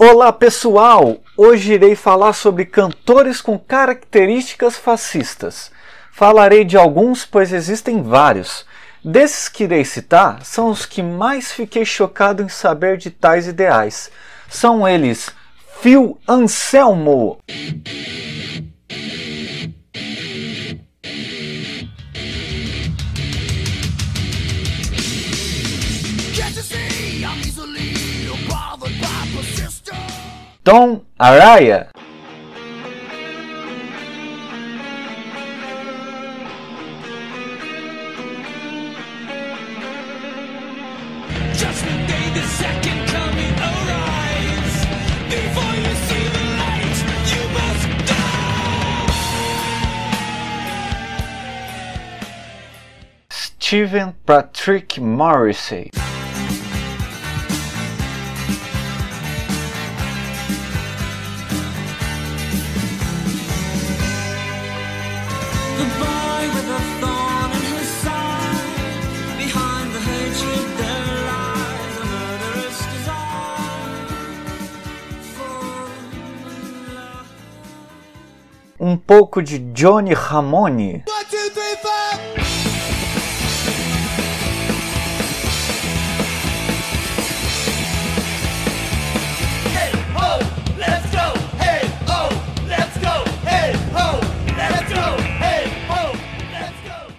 Olá pessoal! Hoje irei falar sobre cantores com características fascistas. Falarei de alguns, pois existem vários. Desses que irei citar, são os que mais fiquei chocado em saber de tais ideais. São eles Phil Anselmo. Must die. Steven Patrick Morrissey. Um pouco de Johnny Ramone.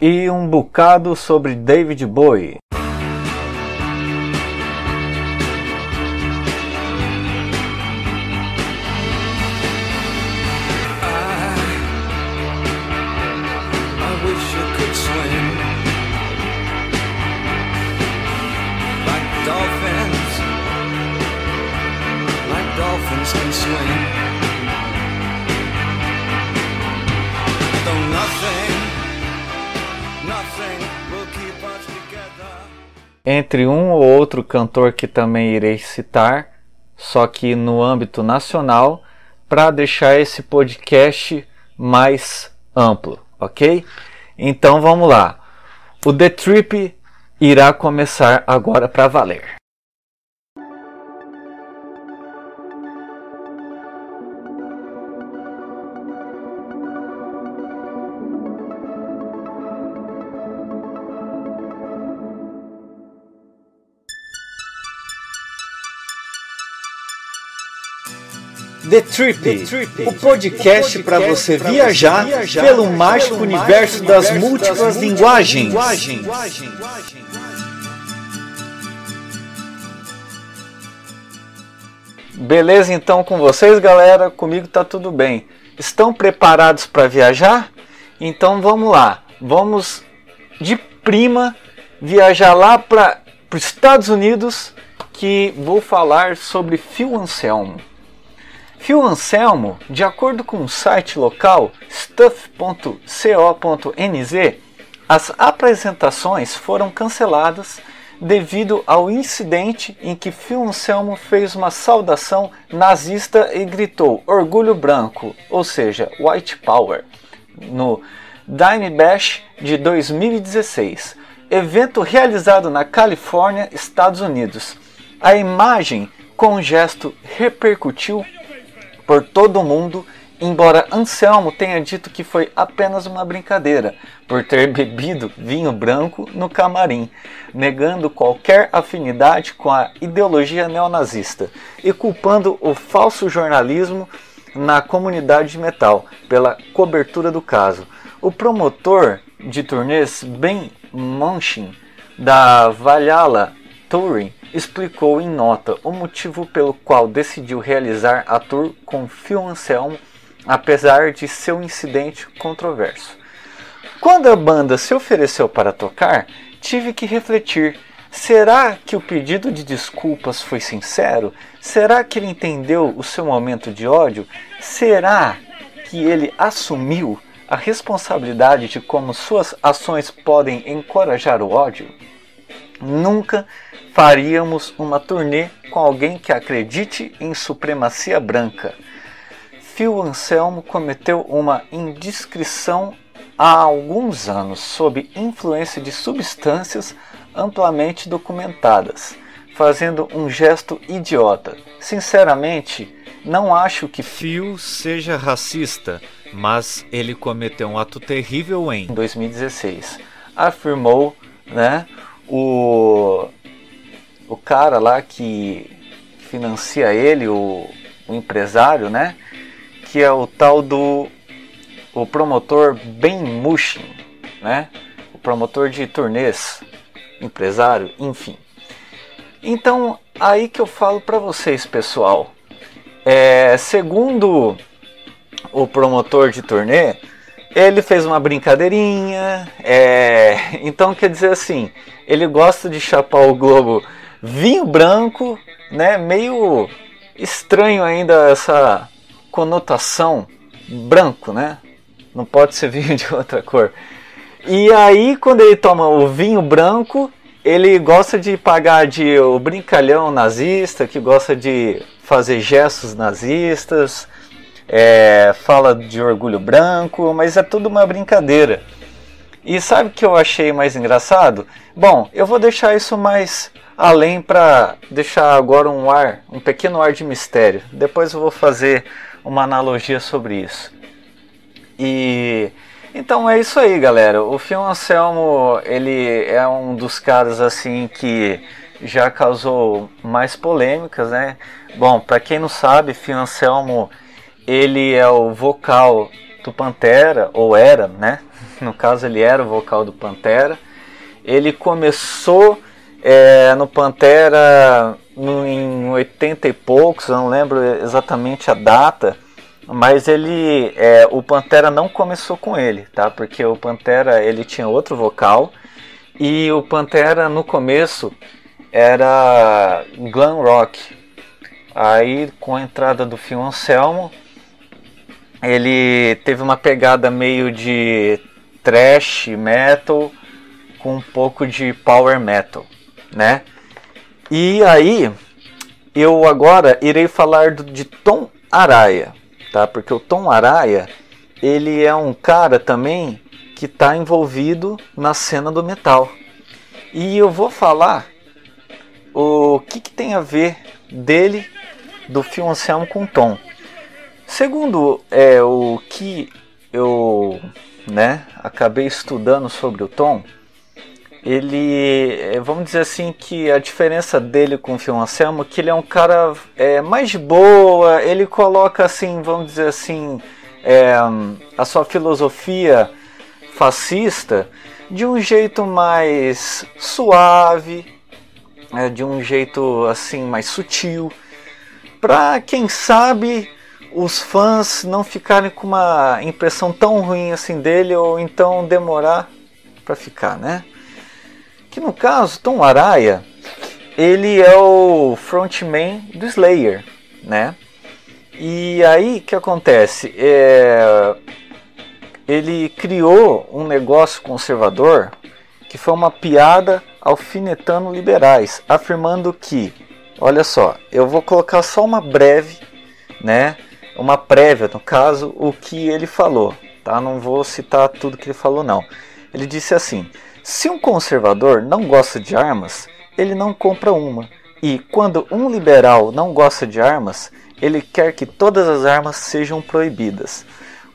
E um bocado sobre David Bowie. Entre um ou outro cantor que também irei citar, só que no âmbito nacional, para deixar esse podcast mais amplo, ok? Então vamos lá. O The Trip irá começar agora para valer. The Trip, o podcast para você viajar pelo mágico universo das múltiplas linguagens. Beleza então com vocês, galera? Comigo tá tudo bem. Estão preparados para viajar? Então vamos lá. Vamos de prima viajar lá para os Estados Unidos que vou falar sobre Phil Anselmo. Phil Anselmo, de acordo com o site local stuff.co.nz, as apresentações foram canceladas devido ao incidente em que Phil Anselmo fez uma saudação nazista e gritou orgulho branco, ou seja, white power, no Dime Bash de 2016, evento realizado na Califórnia, Estados Unidos. A imagem com o gesto repercutiu por todo mundo, embora Anselmo tenha dito que foi apenas uma brincadeira, por ter bebido vinho branco no camarim, negando qualquer afinidade com a ideologia neonazista e culpando o falso jornalismo na comunidade de metal pela cobertura do caso. O promotor de turnês Ben Munchin da Valhalla Touring explicou em nota o motivo pelo qual decidiu realizar a tour com Phil Anselmo, apesar de seu incidente controverso. Quando a banda se ofereceu para tocar, tive que refletir: será que o pedido de desculpas foi sincero? Será que ele entendeu o seu momento de ódio? Será que ele assumiu a responsabilidade de como suas ações podem encorajar o ódio? Nunca faríamos uma turnê com alguém que acredite em supremacia branca. Phil Anselmo cometeu uma indiscrição há alguns anos sob influência de substâncias amplamente documentadas. fazendo um gesto idiota. Sinceramente, não acho que Phil seja racista, mas ele cometeu um ato terrível em 2016. Afirmou, né, o o cara lá que financia ele, o, o empresário, né, que é o tal do o promotor Ben Mushin, né, o promotor de turnês, empresário, enfim. Então, aí que eu falo para vocês, pessoal. É, segundo o promotor de turnê, ele fez uma brincadeirinha. é, então, quer dizer assim, ele gosta de chapar o globo vinho branco, né? Meio estranho ainda essa conotação branco, né? Não pode ser vinho de outra cor. E aí, quando ele toma o vinho branco, ele gosta de pagar de o brincalhão nazista, que gosta de fazer gestos nazistas, é, fala de orgulho branco, mas é tudo uma brincadeira. E sabe o que eu achei mais engraçado? Bom, eu vou deixar isso mais além para deixar agora um ar, um pequeno ar de mistério. Depois eu vou fazer uma analogia sobre isso. E então é isso aí, galera. O Phil Anselmo, ele é um dos caras assim que já causou mais polêmicas, né? Bom, para quem não sabe, Phil Anselmo, ele é o vocal do Pantera, ou era, né? No caso, ele era o vocal do Pantera. Ele começou é, no Pantera no, em 80 e poucos, não lembro exatamente a data, mas ele, é, o Pantera não começou com ele, tá? Porque o Pantera ele tinha outro vocal e o Pantera no começo era glam rock. Aí com a entrada do Phil Anselmo, ele teve uma pegada meio de thrash metal com um pouco de power metal, né? E aí eu agora irei falar de Tom Araya, tá? Porque o Tom Araya ele é um cara também que está envolvido na cena do metal. E eu vou falar o que, que tem a ver dele, do Phil Anselmo com Tom. Segundo é, o que eu né, acabei estudando sobre o Tom, ele, é, vamos dizer assim, que a diferença dele com o Phil Anselmo é que ele é um cara é, mais boa, ele coloca assim, vamos dizer assim, é, a sua filosofia fascista de um jeito mais suave, é, de um jeito assim mais sutil, para quem sabe os fãs não ficarem com uma impressão tão ruim assim dele ou então demorar para ficar, né? Que no caso, Tom Araya, ele é o frontman do Slayer, né? E aí que acontece? É, ele criou um negócio conservador que foi uma piada alfinetando liberais, afirmando que, olha só, eu vou colocar só uma breve, né? Uma prévia, no caso, o que ele falou, tá? Não vou citar tudo que ele falou, não. Ele disse assim: se um conservador não gosta de armas, ele não compra uma. E quando um liberal não gosta de armas, ele quer que todas as armas sejam proibidas.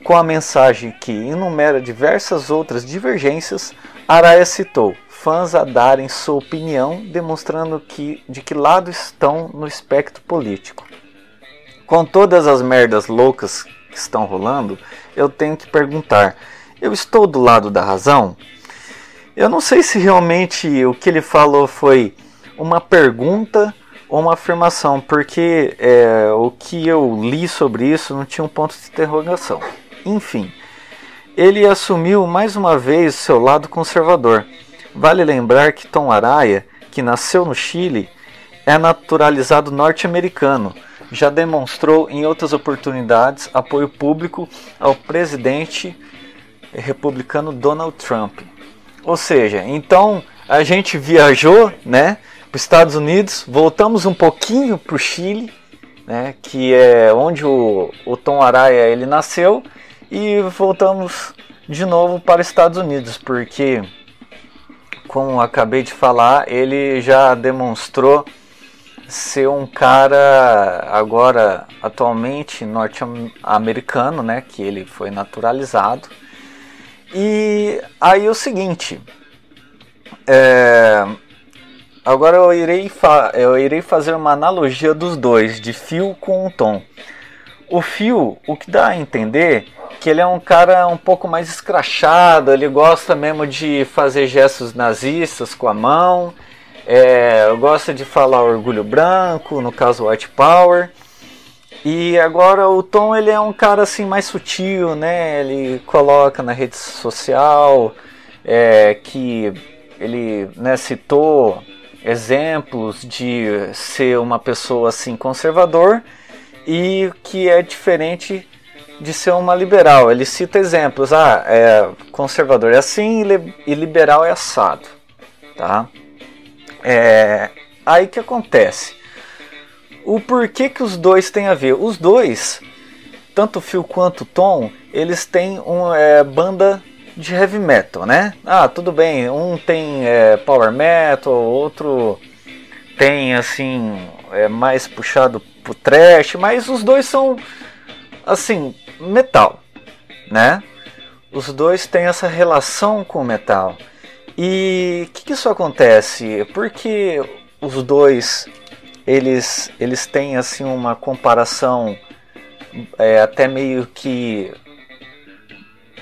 Com a mensagem que enumera diversas outras divergências, Araya citou fãs a darem sua opinião, demonstrando que, de que lado estão no espectro político. Com todas as merdas loucas que estão rolando, eu tenho que perguntar: eu estou do lado da razão? Eu não sei se realmente o que ele falou foi uma pergunta ou uma afirmação, porque é, o que eu li sobre isso não tinha um ponto de interrogação. Enfim, ele assumiu mais uma vez seu lado conservador. Vale lembrar que Tom Araya, que nasceu no Chile, é naturalizado norte-americano. Já demonstrou em outras oportunidades apoio público ao presidente republicano Donald Trump. Ou seja, então a gente viajou, né, para os Estados Unidos, voltamos um pouquinho para o Chile, né, que é onde o, o Tom Araya ele nasceu, e voltamos de novo para os Estados Unidos, porque, como acabei de falar, ele já demonstrou ser um cara agora atualmente norte-americano, né, que ele foi naturalizado. E aí o seguinte, é, agora eu irei, eu irei fazer uma analogia dos dois, de Phil com Tom. O Phil, o que dá a entender que ele é um cara um pouco mais escrachado, ele gosta mesmo de fazer gestos nazistas com a mão, é, gosta de falar orgulho branco, no caso white power. E agora o Tom ele é um cara assim mais sutil, né? Ele coloca na rede social é, que ele né, citou exemplos de ser uma pessoa assim conservador e que é diferente de ser uma liberal. Ele cita exemplos, ah, é, conservador é assim e li- liberal é assado, tá? É, aí que acontece? O porquê que os dois têm a ver? Os dois, tanto Phil quanto Tom, eles têm uma é, banda de heavy metal, né? Ah, tudo bem, um tem é, power metal, outro tem assim é mais puxado pro trash, mas os dois são assim metal, né? Os dois têm essa relação com o metal. E o que, que isso acontece? Porque os dois eles eles têm assim uma comparação é, até meio que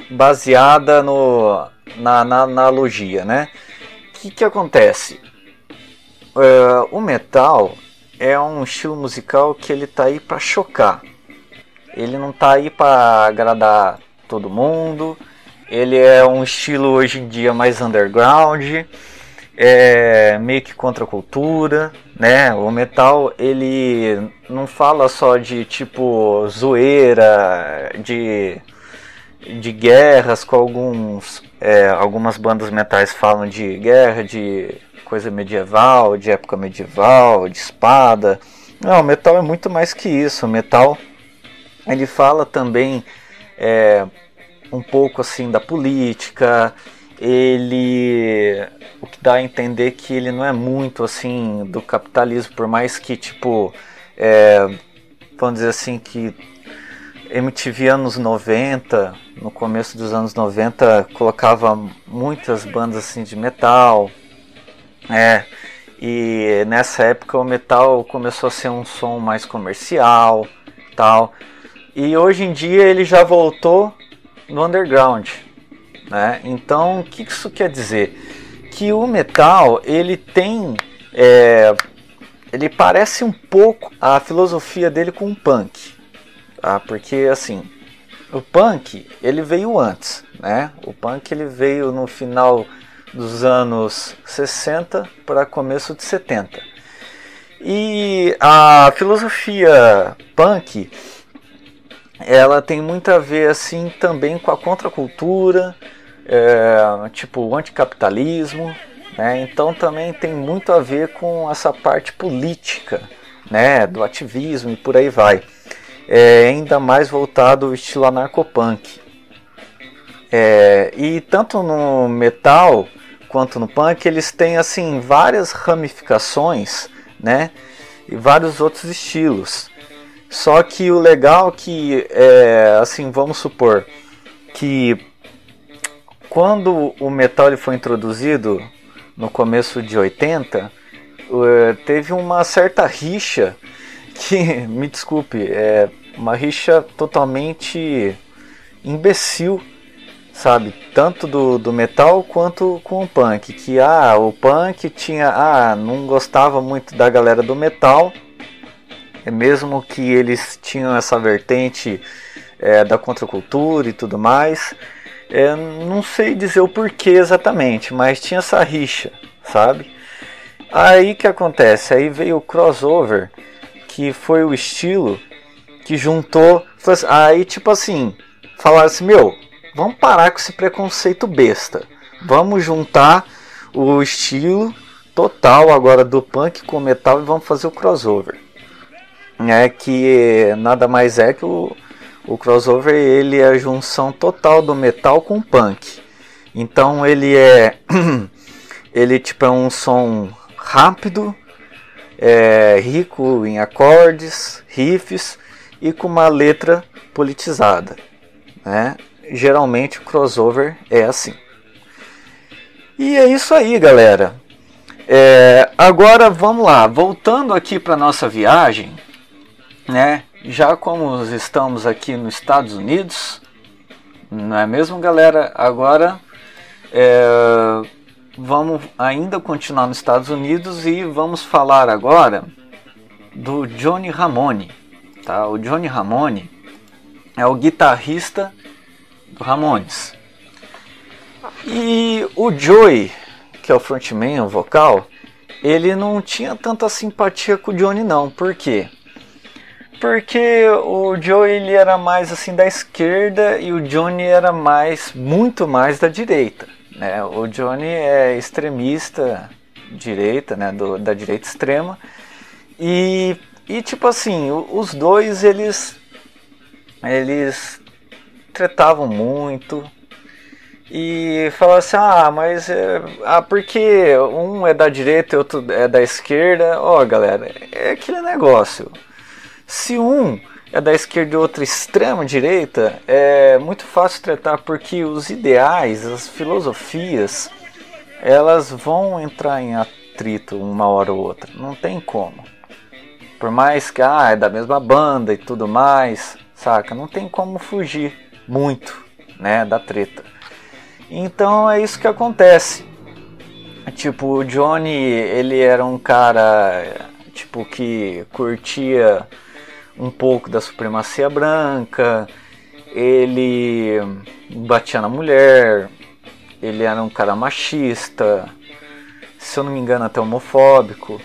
baseada no na, na analogia, né? O que, que acontece? É, o metal é um estilo musical que ele tá aí para chocar. Ele não tá aí para agradar todo mundo. Ele é um estilo hoje em dia mais underground, é meio que contra a cultura, né? O metal ele não fala só de tipo zoeira, de de guerras com alguns é, algumas bandas metais falam de guerra, de coisa medieval, de época medieval, de espada. Não, o metal é muito mais que isso. O metal ele fala também é, um pouco assim da política. Ele o que dá a entender que ele não é muito assim do capitalismo, por mais que tipo é, vamos dizer assim que MTV anos 90, no começo dos anos 90, colocava muitas bandas assim de metal. É, e nessa época o metal começou a ser um som mais comercial, tal. E hoje em dia ele já voltou no underground, né? Então, o que isso quer dizer? Que o metal, ele tem é, ele parece um pouco a filosofia dele com o punk. Tá? Porque assim, o punk ele veio antes, né? O punk ele veio no final dos anos 60 para começo de 70. E a filosofia punk ela tem muito a ver assim também com a contracultura, é, tipo o anticapitalismo, né? Então também tem muito a ver com essa parte política, né? Do ativismo e por aí vai é, ainda mais voltado ao estilo anarcopunk. É, e tanto no metal quanto no punk eles têm assim várias ramificações, né? E vários outros estilos. Só que o legal que é, assim vamos supor que quando o metal foi introduzido no começo de 80 eh, teve uma certa rixa que, me desculpe, é uma rixa totalmente imbecil, sabe? Tanto do, do metal quanto com o punk. Que ah, o punk tinha. Ah, não gostava muito da galera do metal. É Mesmo que eles tinham essa vertente é, da contracultura e tudo mais. É, não sei dizer o porquê exatamente, mas tinha essa rixa, sabe? Aí que acontece? Aí veio o crossover que foi o estilo que juntou. Aí, tipo assim, falaram assim: meu, vamos parar com esse preconceito besta. Vamos juntar o estilo total agora do punk com o metal e vamos fazer o crossover. É que nada mais é que o, o crossover ele é a junção total do metal com punk. Então ele é ele tipo é um som rápido, é, rico em acordes, riffs e com uma letra politizada. Né? Geralmente o crossover é assim. E é isso aí, galera. É, agora vamos lá, voltando aqui para nossa viagem, né? Já como estamos aqui nos Estados Unidos, não é mesmo, galera? Agora é, vamos ainda continuar nos Estados Unidos e vamos falar agora do Johnny Ramone. Tá? O Johnny Ramone é o guitarrista do Ramones. E o Joey, que é o frontman, o vocal, ele não tinha tanta simpatia com o Johnny não. Por quê? O Joey ele era mais assim da esquerda e o Johnny era mais, muito mais da direita. Né? O Johnny é extremista direita, né? Do, da direita extrema. E, e tipo assim, os dois eles eles tretavam muito e falavam assim, ah, mas é, ah, porque um é da direita e outro é da esquerda, ó galera, é aquele negócio. Se um é da esquerda e outro extrema direita, é muito fácil tratar porque os ideais, as filosofias, elas vão entrar em atrito uma hora ou outra. Não tem como. Por mais que ah, é da mesma banda e tudo mais, saca? Não tem como fugir muito, né, da treta. Então é isso que acontece. Tipo, o Johnny, ele era um cara tipo que curtia um pouco da supremacia branca, ele batia na mulher, ele era um cara machista, se eu não me engano até homofóbico.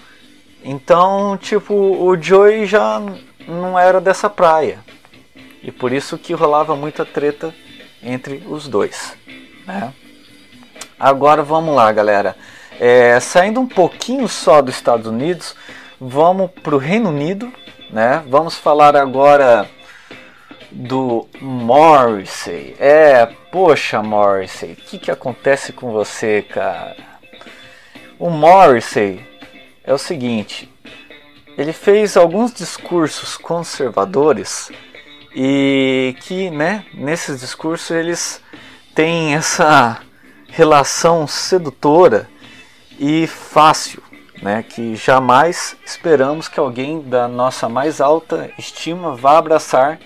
Então, tipo, o Joey já não era dessa praia. E por isso que rolava muita treta entre os dois. Né? Agora vamos lá, galera. É, saindo um pouquinho só dos Estados Unidos, vamos para o Reino Unido. Né? Vamos falar agora do Morrissey. É, poxa, Morrissey, o que, que acontece com você, cara? O Morrissey é o seguinte: ele fez alguns discursos conservadores e que, né, nesses discursos eles têm essa relação sedutora e fácil, né, que jamais esperamos que alguém da nossa mais alta estima vá abraçar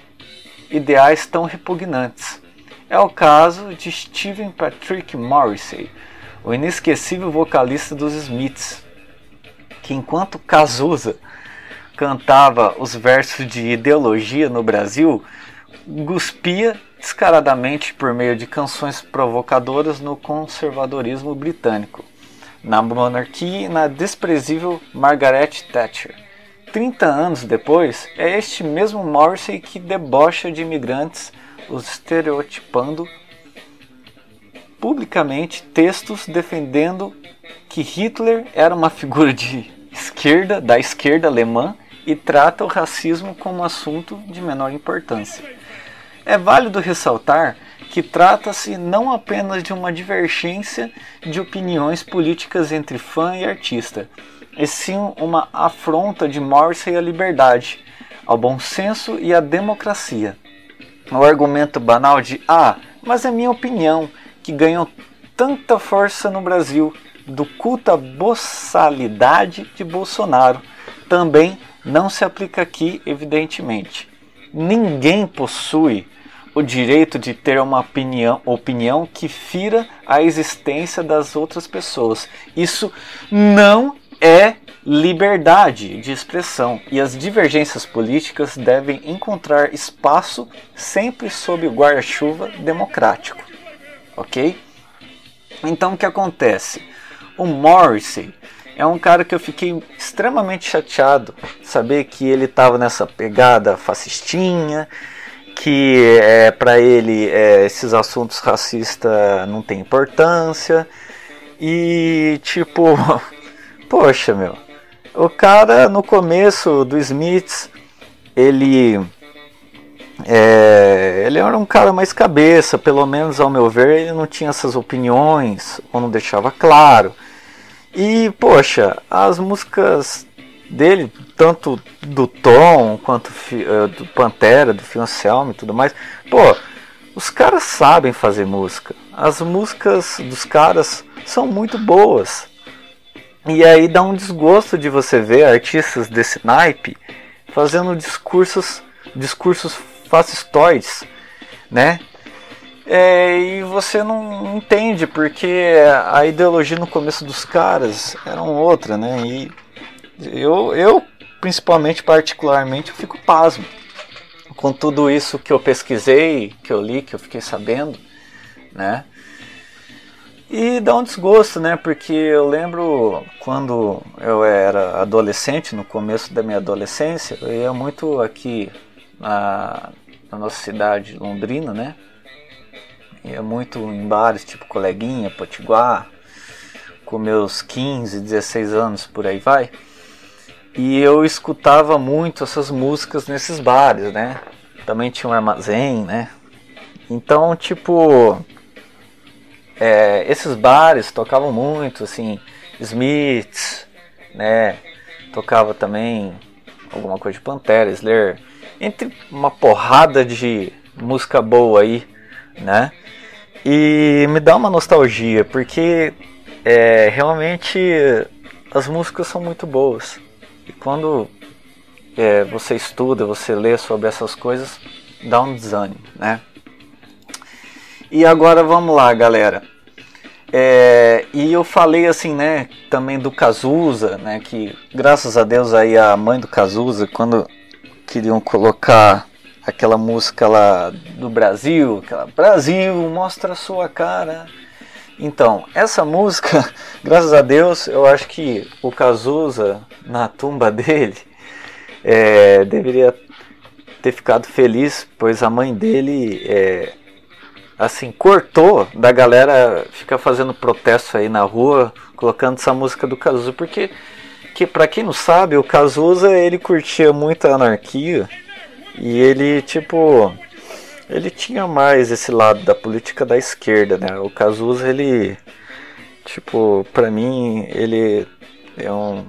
ideais tão repugnantes. É o caso de Stephen Patrick Morrissey, o inesquecível vocalista dos Smiths, que enquanto Cazuza cantava os versos de ideologia no Brasil, guspia descaradamente por meio de canções provocadoras no conservadorismo britânico, na monarquia e na desprezível Margaret Thatcher. 30 anos depois, é este mesmo Morrissey que debocha de imigrantes, os estereotipando publicamente textos defendendo que Hitler era uma figura de esquerda, da esquerda alemã, e trata o racismo como assunto de menor importância. É válido ressaltar que trata-se não apenas de uma divergência de opiniões políticas entre fã e artista, e sim uma afronta de Morrissey à liberdade, ao bom senso e à democracia. O argumento banal de ah, mas é minha opinião, que ganhou tanta força no Brasil, do culto à boçalidade de Bolsonaro, também não se aplica aqui, evidentemente. Ninguém possui o direito de ter uma opinião, opinião que fira a existência das outras pessoas. Isso não é liberdade de expressão e as divergências políticas devem encontrar espaço sempre sob o guarda-chuva democrático. Ok? Então o que acontece? O Morrissey é um cara que eu fiquei extremamente chateado saber que ele estava nessa pegada fascistinha, que é, para ele é, esses assuntos racistas não tem importância e tipo, poxa meu, o cara no começo do Smiths ele é, ele era um cara mais cabeça, pelo menos ao meu ver, ele não tinha essas opiniões, ou não deixava claro. E, poxa, as músicas dele, tanto do Tom quanto eh, do Pantera, do Fiancelmo e tudo mais. Pô, os caras sabem fazer música. As músicas dos caras são muito boas. E aí dá um desgosto de você ver artistas desse naipe fazendo discursos, discursos fascistoides, né? É, e você não entende porque a ideologia no começo dos caras era outra, né? E eu, eu principalmente, particularmente, eu fico pasmo com tudo isso que eu pesquisei, que eu li, que eu fiquei sabendo, né? E dá um desgosto, né? Porque eu lembro quando eu era adolescente, no começo da minha adolescência, eu ia muito aqui na, na nossa cidade, Londrina, né? Ia muito em bares tipo Coleguinha, Potiguar, com meus 15, 16 anos, por aí vai. E eu escutava muito essas músicas nesses bares, né? Também tinha um armazém, né? Então, tipo, é, esses bares tocavam muito, assim, Smiths, né? Tocava também alguma coisa de Pantera, Slayer, entre uma porrada de música boa aí, né? E me dá uma nostalgia, porque é, realmente as músicas são muito boas. E quando é, você estuda, você lê sobre essas coisas, dá um desânimo, né? E agora vamos lá, galera. É, e eu falei assim, né, também do Cazuza, né, que graças a Deus aí a mãe do Cazuza, quando queriam colocar aquela música lá do Brasil, aquela Brasil, mostra a sua cara. Então, essa música, graças a Deus, eu acho que o Cazuza, na tumba dele, é, deveria ter ficado feliz, pois a mãe dele é, assim, cortou da galera ficar fazendo protesto aí na rua, colocando essa música do Cazuza, porque que para quem não sabe, o Cazuza ele curtia muito a anarquia e ele tipo ele tinha mais esse lado da política da esquerda, né? O Cazuza ele tipo, para mim ele é um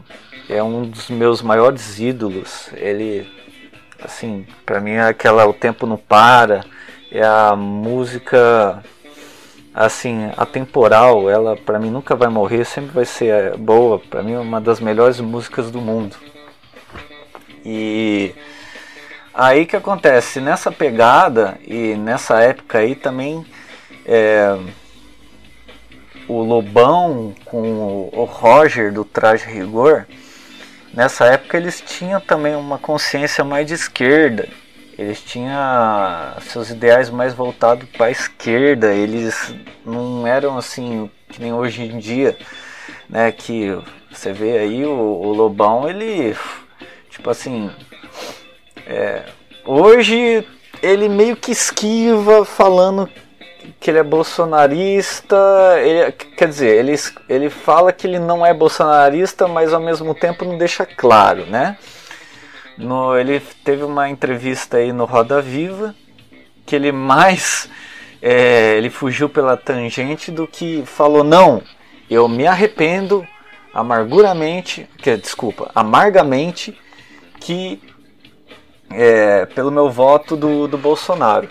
é um dos meus maiores ídolos. Ele assim, para mim é aquela o tempo não para, é a música assim, atemporal, ela para mim nunca vai morrer, sempre vai ser é, boa, para mim é uma das melhores músicas do mundo. E aí que acontece, nessa pegada e nessa época aí também é, o Lobão com o Roger do Traje Rigor, nessa época eles tinham também uma consciência mais de esquerda. Eles tinham seus ideais mais voltados para a esquerda. Eles não eram assim que nem hoje em dia, né? Que você vê aí o, o Lobão, ele tipo assim, é, hoje ele meio que esquiva falando que ele é bolsonarista, ele, quer dizer, ele, ele fala que ele não é bolsonarista, mas ao mesmo tempo não deixa claro, né? No, ele teve uma entrevista aí no Roda Viva que ele mais é, ele fugiu pela tangente do que falou não, eu me arrependo amarguramente, que desculpa, amargamente que é, pelo meu voto do, do Bolsonaro.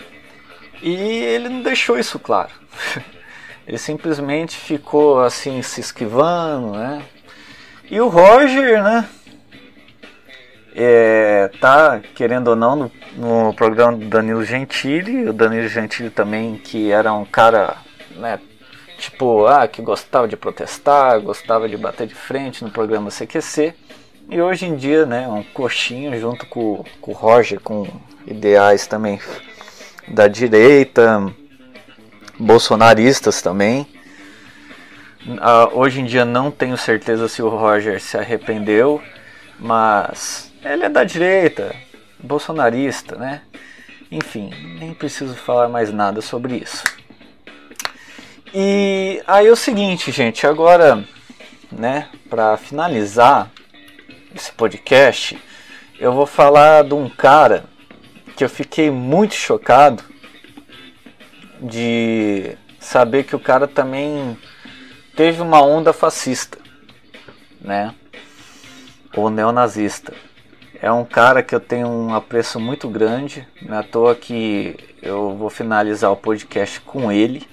E ele não deixou isso claro. Ele simplesmente ficou assim se esquivando, né? E o Roger, né? É, tá querendo ou não no, no programa do Danilo Gentili, o Danilo Gentili também que era um cara, né? Tipo, ah, que gostava de protestar, gostava de bater de frente no programa CQC. E hoje em dia, né, um coxinho junto com, com o Roger, com ideais também da direita, bolsonaristas também. Ah, hoje em dia não tenho certeza se o Roger se arrependeu, mas ele é da direita, bolsonarista, né? Enfim, nem preciso falar mais nada sobre isso. E aí é o seguinte, gente, agora, né, para finalizar esse podcast, eu vou falar de um cara que eu fiquei muito chocado de saber que o cara também teve uma onda fascista, né? o neonazista. É um cara que eu tenho um apreço muito grande, não é à toa que eu vou finalizar o podcast com ele,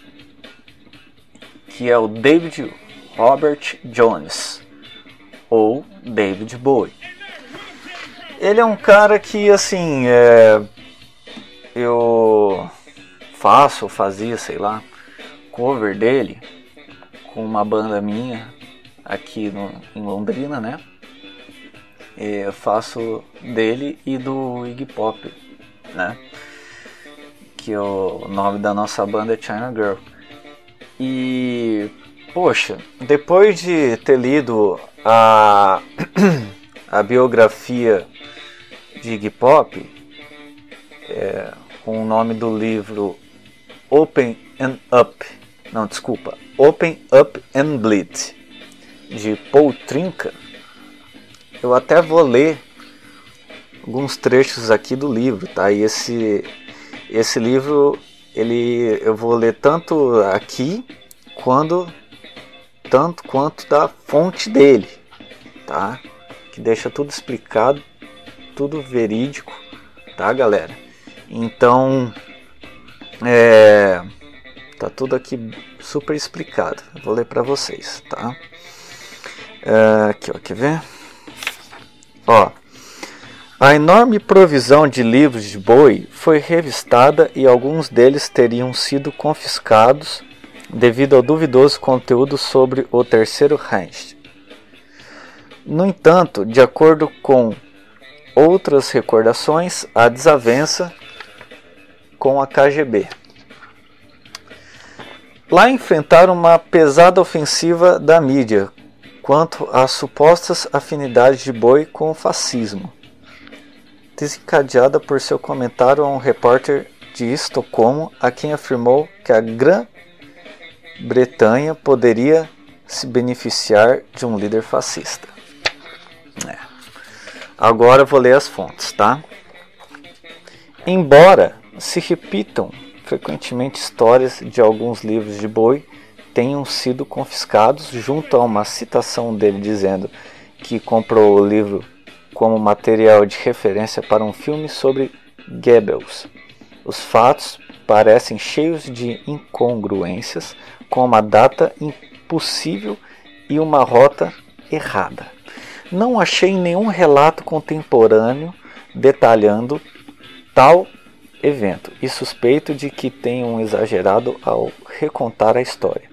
que é o David Robert Jones, ou David Bowie. Ele é um cara que, assim, é, eu faço, fazia, sei lá, cover dele com uma banda minha aqui no, em Londrina, né? É, Eu faço dele e do Iggy Pop, né? Que o nome da nossa banda é China Girl. E poxa, depois de ter lido a, a biografia de Iggy Pop, é, com o nome do livro Open and Up, não, desculpa, Open Up and Bleed, de Paul Trinca, eu até vou ler alguns trechos aqui do livro, tá? E esse, esse livro, ele, eu vou ler tanto aqui, quando, tanto quanto da fonte dele, tá? Que deixa tudo explicado, tudo verídico, tá, galera? Então, é, tá tudo aqui super explicado. Eu vou ler para vocês, tá? É, aqui, ó, quer ver? Ó, a enorme provisão de livros de Bowie foi revistada e alguns deles teriam sido confiscados devido ao duvidoso conteúdo sobre o Terceiro Reich. No entanto, de acordo com outras recordações, há desavença com a KGB. Lá enfrentaram uma pesada ofensiva da mídia quanto às supostas afinidades de Boi com o fascismo, desencadeada por seu comentário a um repórter de Estocolmo a quem afirmou que a Grã-Bretanha poderia se beneficiar de um líder fascista. É. Agora vou ler as fontes, tá? Embora se repitam frequentemente histórias de alguns livros de Boi tenham sido confiscados, junto a uma citação dele dizendo que comprou o livro como material de referência para um filme sobre Goebbels. Os fatos parecem cheios de incongruências, com uma data impossível e uma rota errada. Não achei nenhum relato contemporâneo detalhando tal evento e suspeito de que tenham exagerado ao recontar a história.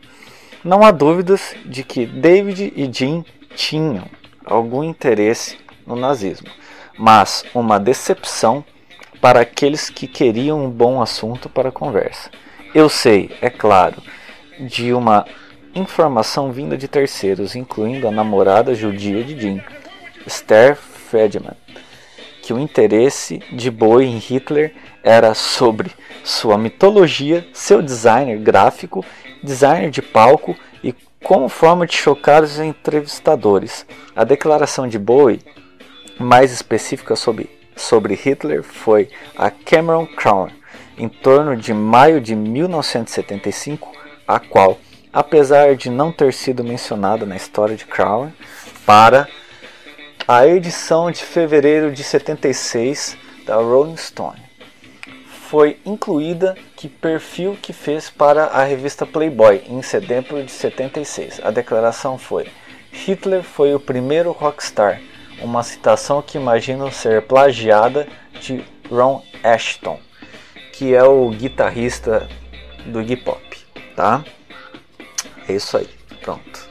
Não há dúvidas de que David e Jean tinham algum interesse no nazismo, mas uma decepção para aqueles que queriam um bom assunto para conversa. Eu sei, é claro, de uma informação vinda de terceiros, incluindo a namorada judia de Jean, Esther Friedman, que o interesse de Bowie em Hitler era sobre sua mitologia, seu designer gráfico, designer de palco e como forma de chocar os entrevistadores. A declaração de Bowie, mais específica sobre, sobre Hitler, foi a Cameron Crown, em torno de maio de 1975, a qual, apesar de não ter sido mencionada na história de Crown, para a edição de fevereiro de 76 da Rolling Stone foi incluída que perfil que fez para a revista Playboy em setembro de 76. A declaração foi: Hitler foi o primeiro rockstar, uma citação que imagino ser plagiada de Ron Ashton, que é o guitarrista do Iggy Pop, tá? É isso aí, pronto.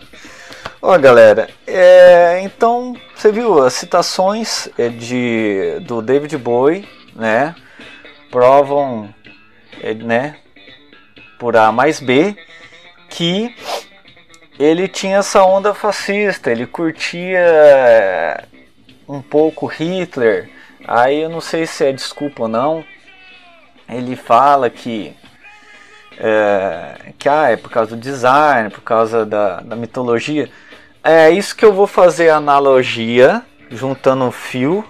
Ó, galera, é, então você viu as citações é, de do David Bowie, né? Provam, é, né? Por A mais B, que ele tinha essa onda fascista, ele curtia um pouco Hitler. Aí eu não sei se é desculpa ou não. Ele fala que é, que ah, é por causa do design, por causa da, da mitologia. É isso que eu vou fazer analogia, juntando o fio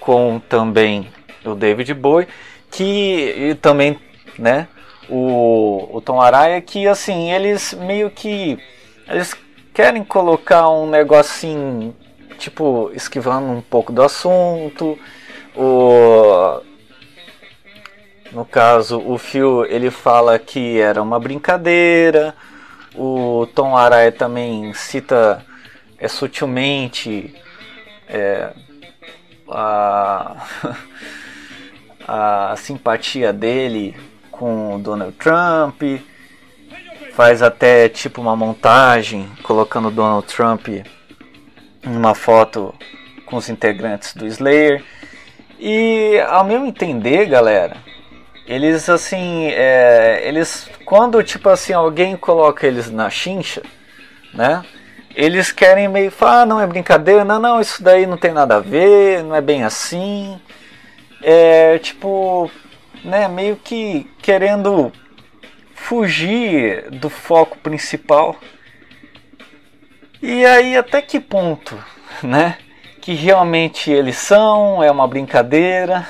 com também o David Bowie, que também, né, o, o Tom Araya, que assim, eles meio que eles querem colocar um negocinho tipo, esquivando um pouco do assunto. O no caso, o Phil ele fala que era uma brincadeira. O Tom Araya também cita é, sutilmente é, a, a simpatia dele com Donald Trump. Faz até tipo uma montagem colocando Donald Trump numa foto com os integrantes do Slayer. E ao meu entender, galera, eles assim, é, eles quando tipo assim alguém coloca eles na chincha, né? Eles querem meio falar, ah, não é brincadeira, não, não, isso daí não tem nada a ver, não é bem assim. É tipo, né, meio que querendo fugir do foco principal. E aí até que ponto, né? Que realmente eles são, é uma brincadeira.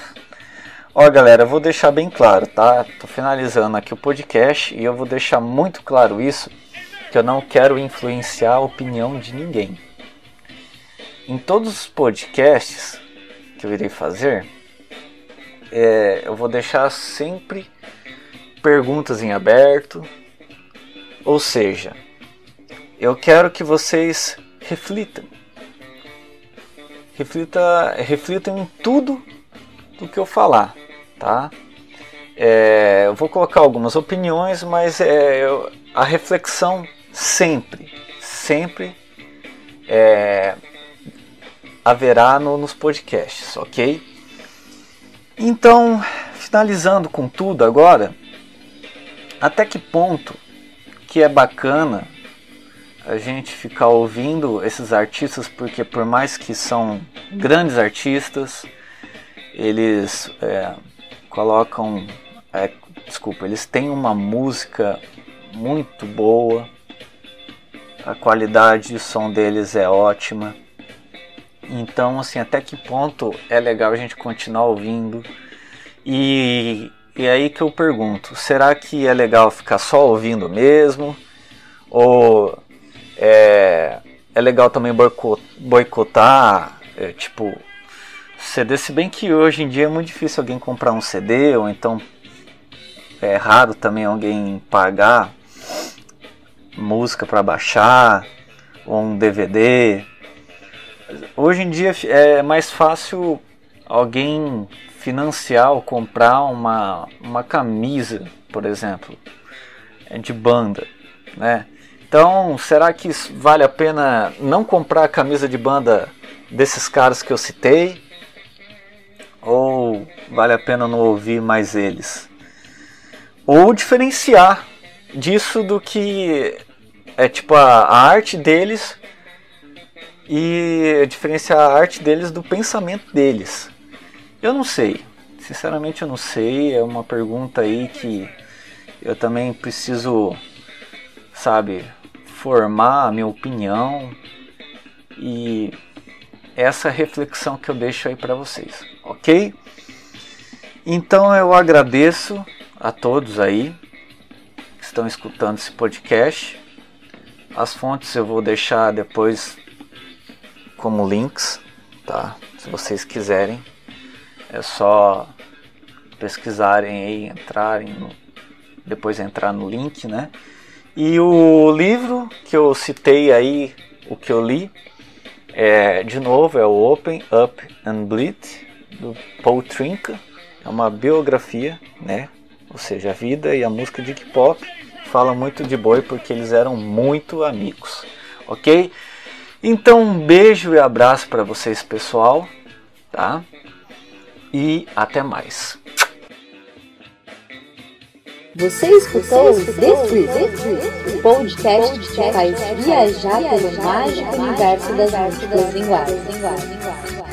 Ó, galera, vou deixar bem claro, tá? Tô finalizando aqui o podcast e eu vou deixar muito claro isso, que eu não quero influenciar a opinião de ninguém. Em todos os podcasts que eu irei fazer, é, eu vou deixar sempre perguntas em aberto, ou seja, eu quero que vocês reflitam. Reflita, reflitam em tudo do que eu falar, tá? É, eu vou colocar algumas opiniões, mas é, eu- a reflexão sempre, sempre é, haverá no- nos podcasts, ok? Então, finalizando com tudo agora, até que ponto que é bacana a gente ficar ouvindo esses artistas, porque por mais que são grandes artistas, eles é, colocam, é, desculpa, eles têm uma música muito boa, a qualidade de som deles é ótima. Então, assim, até que ponto é legal a gente continuar ouvindo? E, e aí que eu pergunto, será que é legal ficar só ouvindo mesmo? Ou é, é legal também boico- boicotar, é, tipo, CD, se bem que hoje em dia é muito difícil alguém comprar um CD, ou então é raro também alguém pagar música para baixar, ou um DVD. Hoje em dia é mais fácil alguém financiar ou comprar uma, uma camisa, por exemplo, de banda, né? Então, será que vale a pena não comprar a camisa de banda desses caras que eu citei? Ou vale a pena não ouvir mais eles? Ou diferenciar disso do que é tipo a, a arte deles e diferenciar a arte deles do pensamento deles. Eu não sei, sinceramente eu não sei, é uma pergunta aí que eu também preciso, sabe, formar a minha opinião e essa reflexão que eu deixo aí para vocês, ok? Então eu agradeço a todos aí que estão escutando esse podcast. As fontes eu vou deixar depois como links, tá? Se vocês quiserem, é só pesquisarem aí, entrarem, no, depois entrar no link, né? E o livro que eu citei aí, o que eu li, é, de novo, é o Open Up and Bleed, do Paul Trinca. É uma biografia, né? Ou seja, a vida e a música de hip hop. Fala muito de boi porque eles eram muito amigos, ok? Então, um beijo e abraço para vocês, pessoal, tá? E até mais. Você escutou o The Trip, o podcast que faz viajar pelo mágico universo das músicas linguagens.